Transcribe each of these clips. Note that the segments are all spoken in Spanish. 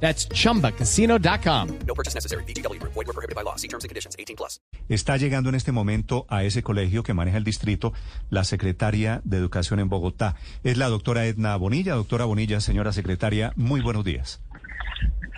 That's chumbacasino.com. No purchase necessary. BGW. Void were prohibited by law. See terms and conditions. 18 plus. Está llegando en este momento a ese colegio que maneja el distrito la secretaria de Educación en Bogotá. Es la doctora Edna Bonilla. Doctora Bonilla, señora secretaria, muy buenos días.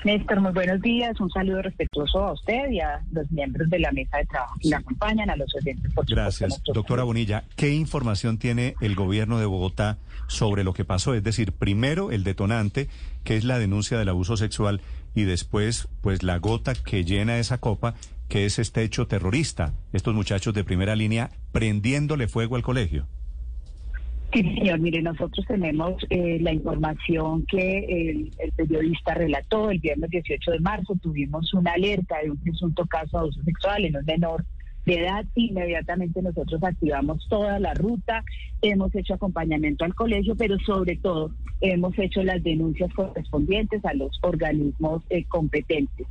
Néstor, muy buenos días. Un saludo respetuoso a usted y a los miembros de la mesa de trabajo que la acompañan, a los oyentes. Por supuesto, Gracias. nuestros Doctora. Bonilla, ¿qué información tiene el gobierno de Bogotá sobre lo que pasó? Es decir, primero el detonante, que es la denuncia del abuso sexual, y después, pues la gota que llena esa copa, que es este hecho terrorista. Estos muchachos de primera línea prendiéndole fuego al colegio. Sí, señor. Mire, nosotros tenemos eh, la información que el, periodista relató el viernes 18 de marzo. Tuvimos una alerta de un presunto caso de abuso sexual en un menor de edad. Inmediatamente nosotros activamos toda la ruta, hemos hecho acompañamiento al colegio, pero sobre todo hemos hecho las denuncias correspondientes a los organismos eh, competentes.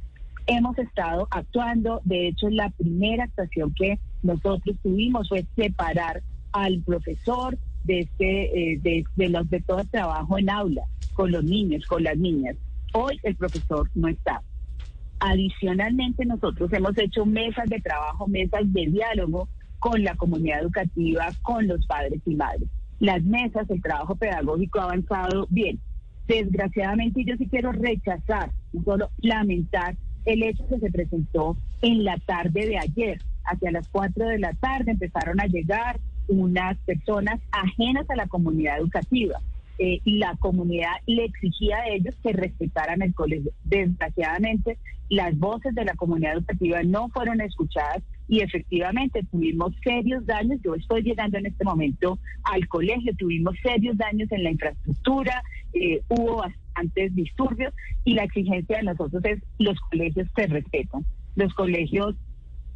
Hemos estado actuando, de hecho la primera actuación que nosotros tuvimos fue separar al profesor de este eh, de, de los de todo el trabajo en aula con los niños, con las niñas. Hoy el profesor no está. Adicionalmente, nosotros hemos hecho mesas de trabajo, mesas de diálogo con la comunidad educativa, con los padres y madres. Las mesas, el trabajo pedagógico ha avanzado bien. Desgraciadamente, yo sí quiero rechazar, solo lamentar el hecho que se presentó en la tarde de ayer. Hacia las 4 de la tarde empezaron a llegar unas personas ajenas a la comunidad educativa. Eh, y la comunidad le exigía a ellos que respetaran el colegio. Desgraciadamente, las voces de la comunidad educativa no fueron escuchadas y efectivamente tuvimos serios daños. Yo estoy llegando en este momento al colegio, tuvimos serios daños en la infraestructura, eh, hubo bastantes disturbios y la exigencia de nosotros es los colegios se respetan. Los colegios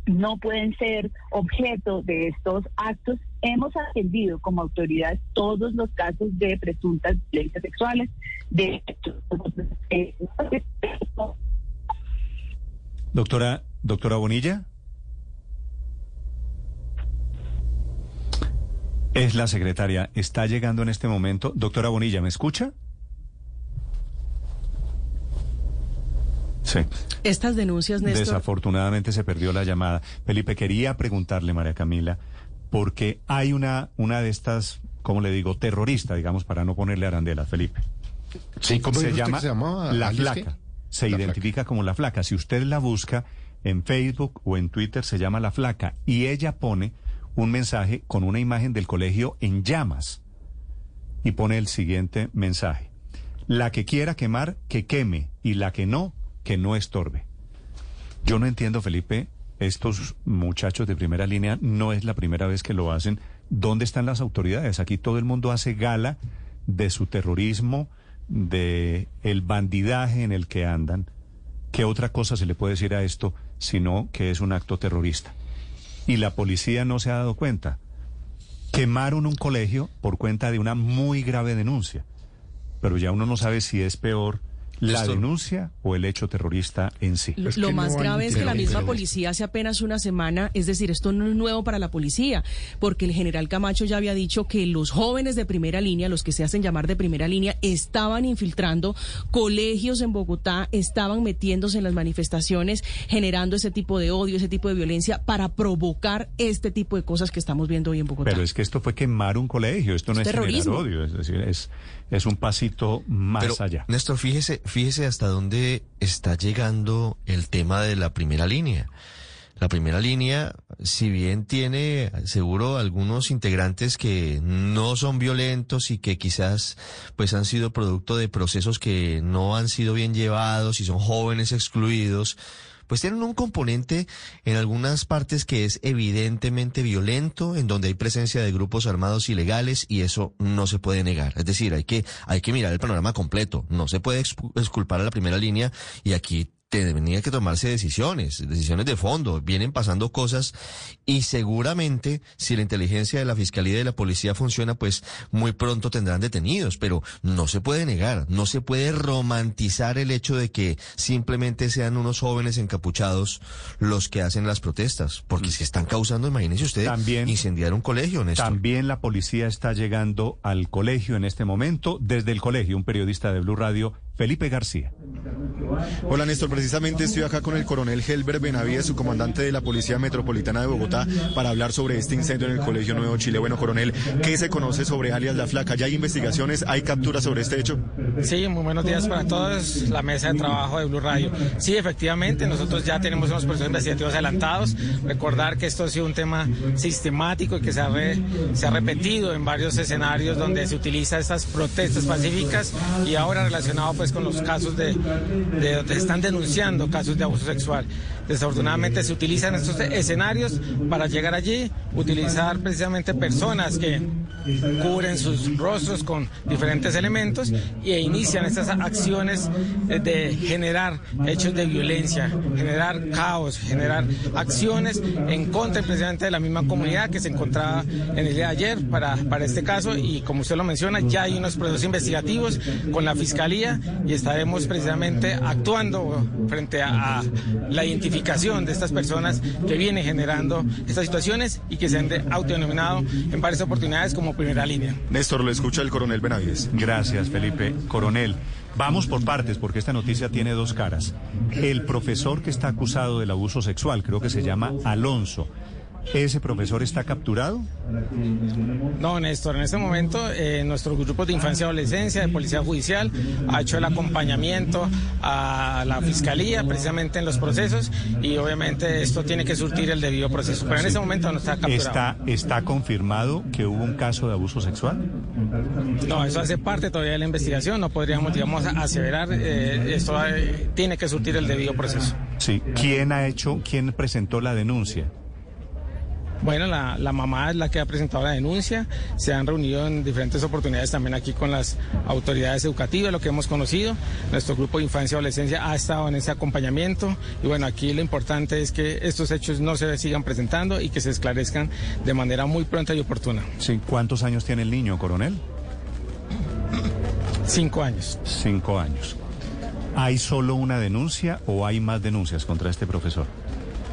no pueden ser objeto de estos actos. Hemos atendido como autoridad todos los casos de presuntas violencias sexuales. De Doctora, doctora Bonilla. Es la secretaria. Está llegando en este momento. Doctora Bonilla, ¿me escucha? Sí. Estas denuncias, Néstor, Desafortunadamente se perdió la llamada. Felipe, quería preguntarle, María Camila, porque hay una, una de estas, ¿cómo le digo? Terrorista, digamos, para no ponerle arandelas, Felipe. Sí, ¿cómo se llama que se llamaba? La Alice, Flaca. Se La identifica como La Flaca. Si usted la busca en Facebook o en Twitter, se llama La Flaca. Y ella pone un mensaje con una imagen del colegio en llamas. Y pone el siguiente mensaje. La que quiera quemar, que queme. Y la que no, que no estorbe. Yo no entiendo, Felipe, estos muchachos de primera línea no es la primera vez que lo hacen. ¿Dónde están las autoridades? Aquí todo el mundo hace gala de su terrorismo, de el bandidaje en el que andan. ¿Qué otra cosa se le puede decir a esto sino que es un acto terrorista? Y la policía no se ha dado cuenta. Quemaron un colegio por cuenta de una muy grave denuncia. Pero ya uno no sabe si es peor la Néstor. denuncia o el hecho terrorista en sí. Lo, más no grave es que la misma policía hace apenas una semana, es decir, esto no es nuevo para la policía, porque el general Camacho ya había dicho que los jóvenes de primera línea, los que se hacen llamar de primera línea, estaban infiltrando colegios en Bogotá, estaban metiéndose en las manifestaciones, generando ese tipo de odio, ese tipo de violencia, para provocar este tipo de cosas que estamos viendo hoy en Bogotá. Pero es que esto fue quemar un colegio, esto no Es es, generar terrorismo. odio, es decir, es, es un pasito más Pero, allá. Néstor, fíjese, fíjese hasta dónde está llegando el tema de la primera línea. La primera línea, si bien tiene seguro algunos integrantes que no son violentos y que quizás pues han sido producto de procesos que no han sido bien llevados y son jóvenes excluidos, pues tienen un componente en algunas partes que es evidentemente violento, en donde hay presencia de grupos armados ilegales y eso no se puede negar. Es decir, hay que, hay que mirar el panorama completo. No se puede exculpar a la primera línea y aquí tenía que tomarse decisiones, decisiones de fondo. Vienen pasando cosas y seguramente si la inteligencia de la fiscalía y de la policía funciona, pues muy pronto tendrán detenidos. Pero no se puede negar, no se puede romantizar el hecho de que simplemente sean unos jóvenes encapuchados los que hacen las protestas, porque si están causando, imagínense usted, También- incendiar un colegio, Néstor. También la policía está llegando al colegio en este momento. Desde el colegio, un periodista de Blue Radio, Felipe García. Hola Néstor, precisamente estoy acá con el coronel Helber Benavides, su comandante de la Policía Metropolitana de Bogotá, para hablar sobre este incendio en el Colegio Nuevo Chile. Bueno, coronel, ¿qué se conoce sobre alias La Flaca? ¿Ya hay investigaciones? ¿Hay capturas sobre este hecho? Sí, muy buenos días para todos, la mesa de trabajo de Blue Radio. Sí, efectivamente, nosotros ya tenemos unos procesos investigativos adelantados. Recordar que esto ha sido un tema sistemático y que se ha, se ha repetido en varios escenarios donde se utiliza estas protestas pacíficas y ahora relacionado pues con los casos de donde están denunciando casos de abuso sexual. Desafortunadamente se utilizan estos escenarios para llegar allí, utilizar precisamente personas que cubren sus rostros con diferentes elementos e inician estas acciones eh, de generar hechos de violencia, generar caos, generar acciones en contra precisamente de la misma comunidad que se encontraba en el día de ayer para, para este caso. Y como usted lo menciona ya hay unos procesos investigativos con la fiscalía y estaremos precisamente actuando frente a, a la identificación de estas personas que vienen generando estas situaciones y que se han de- autodenominado en varias oportunidades como primera línea. Néstor, lo escucha el coronel Benavides. Gracias, Felipe. Coronel, vamos por partes porque esta noticia tiene dos caras. El profesor que está acusado del abuso sexual, creo que se llama Alonso. ¿Ese profesor está capturado? No, Néstor, en este momento eh, nuestro grupo de infancia y adolescencia, de policía judicial, ha hecho el acompañamiento a la fiscalía precisamente en los procesos y obviamente esto tiene que surtir el debido proceso. Pero en este momento no está capturado. ¿Está, ¿Está confirmado que hubo un caso de abuso sexual? No, eso hace parte todavía de la investigación, no podríamos, digamos, aseverar, eh, esto eh, tiene que surtir el debido proceso. Sí. ¿Quién ha hecho, quién presentó la denuncia? Bueno, la, la mamá es la que ha presentado la denuncia. Se han reunido en diferentes oportunidades también aquí con las autoridades educativas, lo que hemos conocido. Nuestro grupo de infancia y adolescencia ha estado en ese acompañamiento. Y bueno, aquí lo importante es que estos hechos no se sigan presentando y que se esclarezcan de manera muy pronta y oportuna. Sí. ¿Cuántos años tiene el niño, coronel? Cinco años. Cinco años. ¿Hay solo una denuncia o hay más denuncias contra este profesor?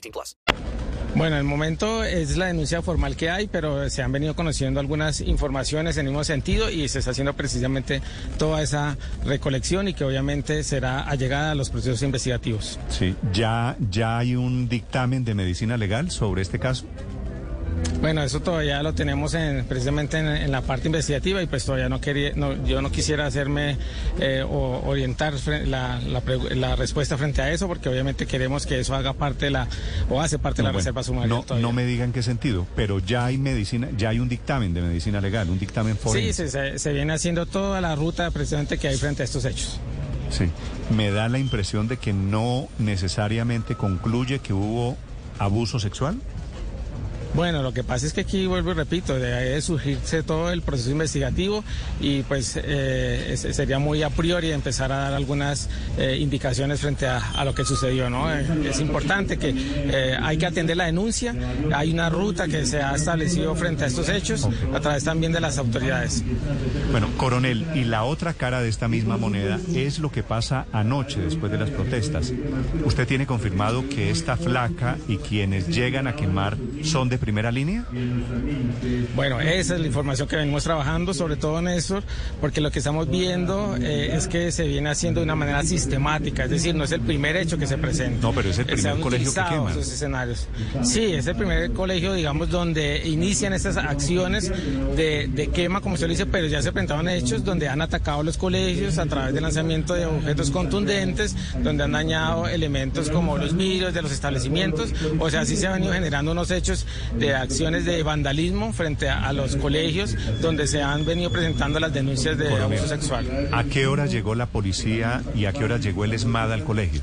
18 plus. Bueno, el momento es la denuncia formal que hay, pero se han venido conociendo algunas informaciones en el mismo sentido y se está haciendo precisamente toda esa recolección y que obviamente será allegada a los procesos investigativos. Sí. ¿Ya, ya hay un dictamen de medicina legal sobre este caso? Bueno, eso todavía lo tenemos en, precisamente en, en la parte investigativa y pues todavía no quería, no, yo no quisiera hacerme eh, o orientar la, la pregu- la respuesta frente a eso porque obviamente queremos que eso haga parte de la o hace parte de la No, bueno, reserva sumaria. no, todavía. no me digan qué sentido, pero ya hay medicina, ya hay un dictamen de medicina legal, un dictamen Sí, forense. se, se- se viene haciendo toda la ruta precisamente que hay frente a estos hechos. Sí. Me da la impresión de que no necesariamente concluye que hubo abuso sexual. Bueno, lo que pasa es que aquí vuelvo y repito, debe surgirse todo el proceso investigativo y pues eh, es- sería muy a priori empezar a dar algunas eh, indicaciones frente a, lo que sucedió, ¿no? Eh, es importante que hay que atender la denuncia, hay una ruta que se ha establecido frente a estos hechos a través también de las autoridades. Bueno, coronel, y la otra cara de esta misma moneda es lo que pasa anoche después de las protestas. Usted tiene confirmado que esta flaca y quienes llegan a quemar son de primera línea? Bueno, esa es la información que venimos trabajando, sobre todo Néstor, porque lo que estamos viendo eh, es que se viene haciendo de una manera sistemática, es decir, no es el primer hecho que se presenta. No, pero es el primer colegio que quema. esos escenarios. Sí, es el primer colegio, digamos, donde inician estas acciones de, de quema, como se lo dice, pero ya se presentaban hechos donde han atacado los colegios a través del lanzamiento de objetos contundentes, donde han dañado elementos como los vidrios de los establecimientos. O sea, sí se han venido generando unos hechos de acciones de vandalismo frente a, a los colegios, donde se han venido presentando las denuncias de abuso sexual. ¿A qué hora llegó la policía y a qué hora llegó el ESMAD al colegio?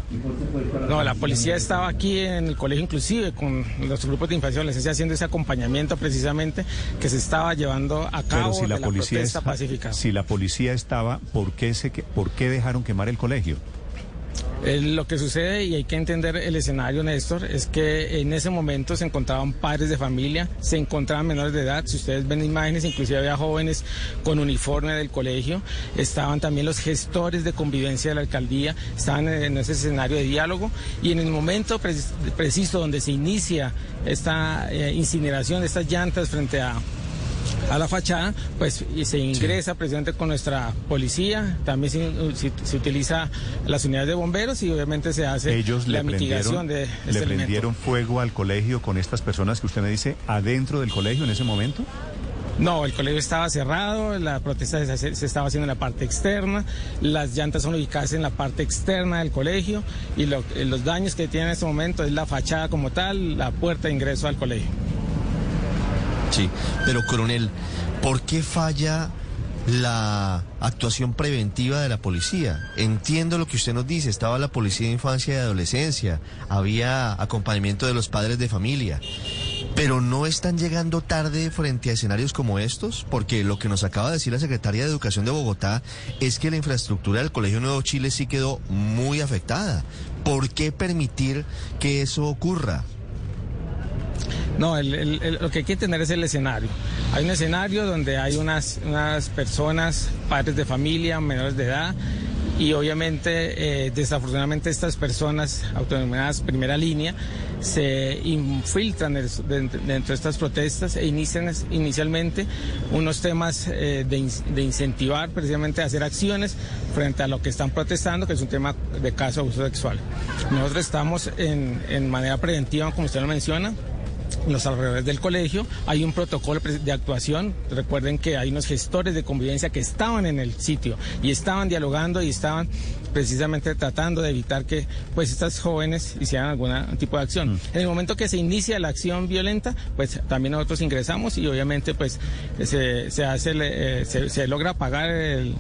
No, la policía estaba aquí en el colegio inclusive con los grupos de infancia y adolescencia haciendo ese acompañamiento precisamente que se estaba llevando a cabo Pero si la de la policía protesta esta- pacífica. si la policía estaba, ¿por qué se por qué dejaron quemar el colegio? Eh, lo que sucede, y hay que entender el escenario, Néstor, es que en ese momento se encontraban padres de familia, se encontraban menores de edad. Si ustedes ven imágenes, inclusive había jóvenes con uniforme del colegio. Estaban también los gestores de convivencia de la alcaldía, estaban en ese escenario de diálogo. Y en el momento pre- preciso donde se inicia esta eh, incineración estas llantas frente a a la fachada, pues y se ingresa precisamente con nuestra policía, también se, se- se utiliza las unidades de bomberos y obviamente se hace Ellos la le mitigación prendieron, de le elemento. prendieron fuego al colegio con estas personas que usted me dice adentro del colegio en ese momento. No, el colegio estaba cerrado, la protesta se, estaba haciendo en la parte externa, las llantas son ubicadas en la parte externa del colegio y lo- los daños que tiene en este momento es la fachada como tal, la puerta de ingreso al colegio. Sí, pero coronel, ¿por qué falla la actuación preventiva de la policía? Entiendo lo que usted nos dice, estaba la policía de infancia y adolescencia, había acompañamiento de los padres de familia. Pero no están llegando tarde frente a escenarios como estos, porque lo que nos acaba de decir la secretaria de Educación de Bogotá es que la infraestructura del Colegio Nuevo Chile sí quedó muy afectada. ¿Por qué permitir que eso ocurra? No, el- lo que hay que entender es el escenario. Hay un escenario donde hay unas, unas personas, padres de familia, menores de edad, y obviamente, eh, desafortunadamente, estas personas autodenominadas primera línea se infiltran dentro de estas protestas e inician inicialmente unos temas eh, de, de incentivar precisamente a hacer acciones frente a lo que están protestando, que es un tema de caso de abuso sexual. Nosotros estamos en manera preventiva, como usted lo menciona, en los alrededores del colegio. Hay un protocolo de actuación. Recuerden que hay unos gestores de convivencia que estaban en el sitio y estaban dialogando y estaban precisamente tratando de evitar que pues estas jóvenes hicieran algún tipo de acción. En el momento que se inicia la acción violenta, pues también nosotros ingresamos y obviamente pues se, se hace, eh, se, se logra apagar el-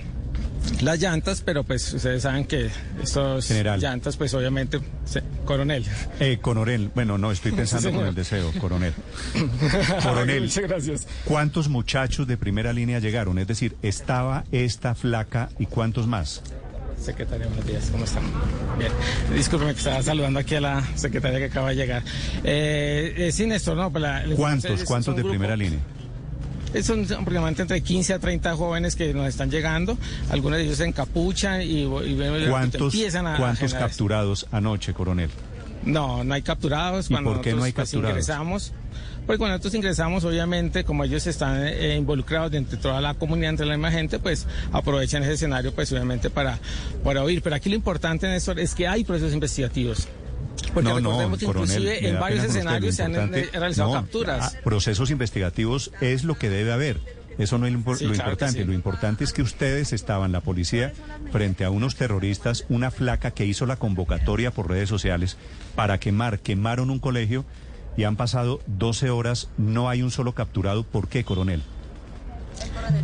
las llantas, pero pues ustedes saben que estos General. llantas pues obviamente, se- coronel. Eh, coronel, bueno, no, estoy pensando con el deseo, coronel. Coronel, Muchas gracias. ¿cuántos muchachos de primera línea llegaron? Es decir, ¿estaba esta flaca y cuántos más? Secretaria, buenos días, ¿cómo están? Bien, discúlpeme que estaba saludando aquí a la secretaria que acaba de llegar. Eh, eh, sí, Néstor, no, pues la, ¿Cuántos, cuántos de grupo- primera línea? Son aproximadamente entre 15 a 30 jóvenes que nos están llegando. Algunos de ellos se encapuchan y, y ¿Cuántos, empiezan a. cuántos generar- capturados anoche, coronel? No, no hay capturados. ¿Y Cuando por qué no hay pues, capturados? ingresamos, pues cuando nosotros ingresamos, obviamente, como ellos están eh, involucrados dentro de toda la comunidad, entre la misma gente, pues aprovechan ese escenario, pues obviamente para, para oír. Pero aquí lo importante, Néstor, es que hay procesos investigativos. Porque no, no, que coronel, inclusive me en varios escenarios se han eh, realizado no, capturas. ah, procesos investigativos es lo que debe haber. Eso no es lo, Sí, lo claro importante. sí. Lo importante es que ustedes estaban, la policía, frente a unos terroristas, una flaca que hizo la convocatoria por redes sociales para quemar, quemaron un colegio y han pasado 12 horas, no hay un solo capturado. ¿Por qué, coronel?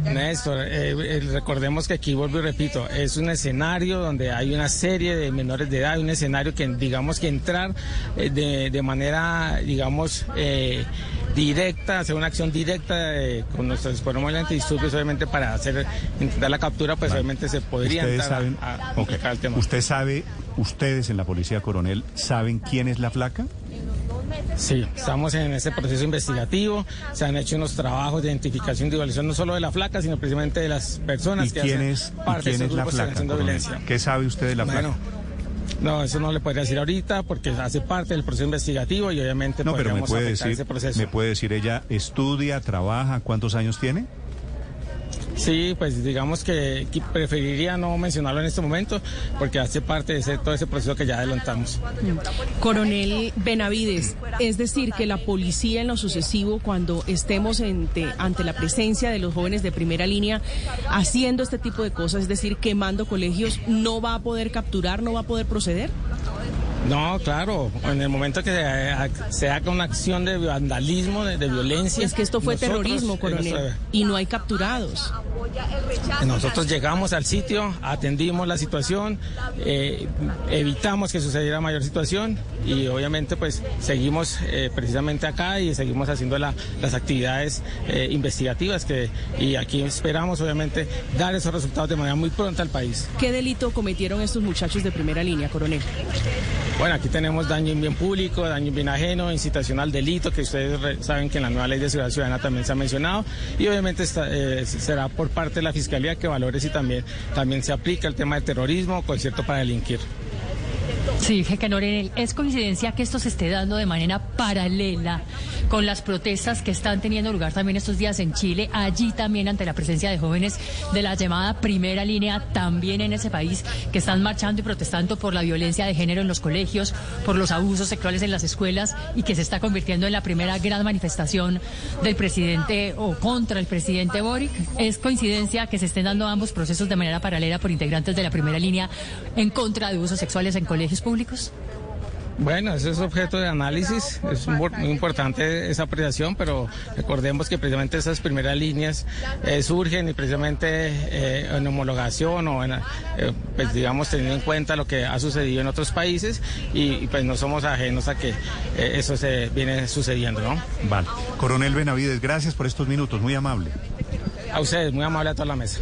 Néstor, eh, eh, recordemos que aquí, vuelvo y repito, es un escenario donde hay una serie de menores de edad, un escenario que digamos que entrar eh, de, de manera, digamos, eh, directa, hacer una acción directa eh, con nuestros de antidisturbios, obviamente para hacer, intentar la captura, pues obviamente se podría Ustedes entrar saben, a, a ok. complicar el tema. ¿Usted sabe, ustedes en la policía, coronel, saben quién es la flaca? Sí, estamos en ese proceso investigativo, se han hecho unos trabajos de identificación y evaluación no solo de la flaca, sino precisamente de las personas ¿Y que quién hacen es, y parte quién de es la grupos que están flaca? violencia. ¿Qué sabe usted de la Bueno, flaca? No, eso no le podría decir ahorita porque hace parte del proceso investigativo y obviamente No, pero me podríamos puede afectar decir, ese proceso. me puede decir ella estudia, trabaja, ¿cuántos años tiene? Sí, pues digamos que que preferiría no mencionarlo en este momento porque hace parte de ese- todo ese proceso que ya adelantamos. Coronel Benavides, es decir, que la policía en lo sucesivo, cuando estemos ante, ante la presencia de los jóvenes de primera línea haciendo este tipo de cosas, es decir, quemando colegios, no va a poder capturar, no va a poder proceder. No, claro, en el momento que se, se haga una acción de vandalismo, de, de violencia. Es que esto fue nosotros, terrorismo, coronel, nuestra- y no hay capturados. Nosotros llegamos al sitio, atendimos la situación, eh, evitamos que sucediera mayor situación y obviamente pues seguimos eh, precisamente acá y seguimos haciendo la- las actividades eh, investigativas que y aquí esperamos obviamente dar esos resultados de manera muy pronta al país. ¿Qué delito cometieron estos muchachos de primera línea, coronel? Bueno, aquí tenemos daño en bien público, daño en bien ajeno, incitación al delito, que ustedes saben que en la nueva ley de seguridad ciudadana también se ha mencionado, y obviamente esta, eh, será por parte de la Fiscalía que valore si también, también se aplica el tema de terrorismo o concierto para delinquir. Sí, que Coronel, es coincidencia que esto se esté dando de manera paralela con las protestas que están teniendo lugar también estos días en Chile, allí también ante la presencia de jóvenes de la llamada primera línea, también en ese país, que están marchando y protestando por la violencia de género en los colegios, por los abusos sexuales en las escuelas y que se está convirtiendo en la primera gran manifestación del presidente o contra el presidente Boric. Es coincidencia que se estén dando ambos procesos de manera paralela por integrantes de la primera línea en contra de abusos sexuales en colegios públicos. Bueno, eso es objeto de análisis, es muy muy importante esa apreciación, pero recordemos que precisamente esas primeras líneas eh, surgen y precisamente eh, en homologación o en, eh, pues digamos teniendo en cuenta lo que ha sucedido en otros países y, y, pues no somos ajenos a que eh, eso se viene sucediendo, ¿no? Vale. Coronel Benavides, gracias por estos minutos, muy amable. A ustedes, muy amable a toda la mesa.